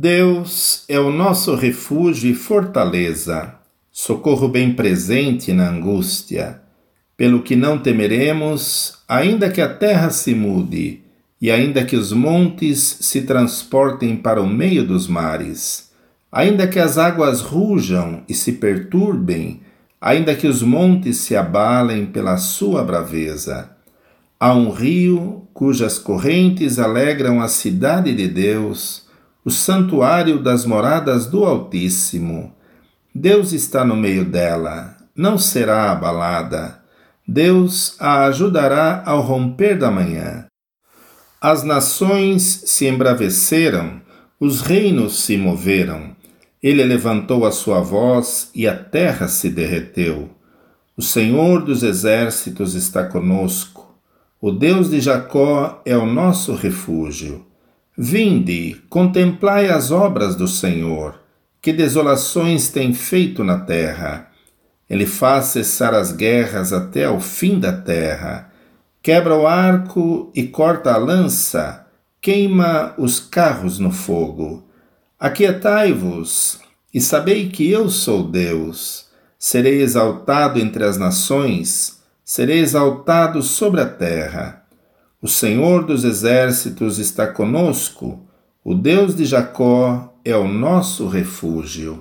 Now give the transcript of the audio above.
Deus é o nosso refúgio e fortaleza, socorro bem presente na angústia, pelo que não temeremos, ainda que a terra se mude e ainda que os montes se transportem para o meio dos mares, ainda que as águas rujam e se perturbem, ainda que os montes se abalem pela sua braveza. Há um rio cujas correntes alegram a cidade de Deus o santuário das moradas do Altíssimo. Deus está no meio dela, não será abalada. Deus a ajudará ao romper da manhã. As nações se embraveceram, os reinos se moveram. Ele levantou a sua voz e a terra se derreteu. O Senhor dos exércitos está conosco. O Deus de Jacó é o nosso refúgio. Vinde, contemplai as obras do Senhor, que desolações tem feito na terra. Ele faz cessar as guerras até ao fim da terra, quebra o arco e corta a lança, queima os carros no fogo. Aquietai-vos e sabei que eu sou Deus. Serei exaltado entre as nações, serei exaltado sobre a terra. O Senhor dos exércitos está conosco, o Deus de Jacó é o nosso refúgio.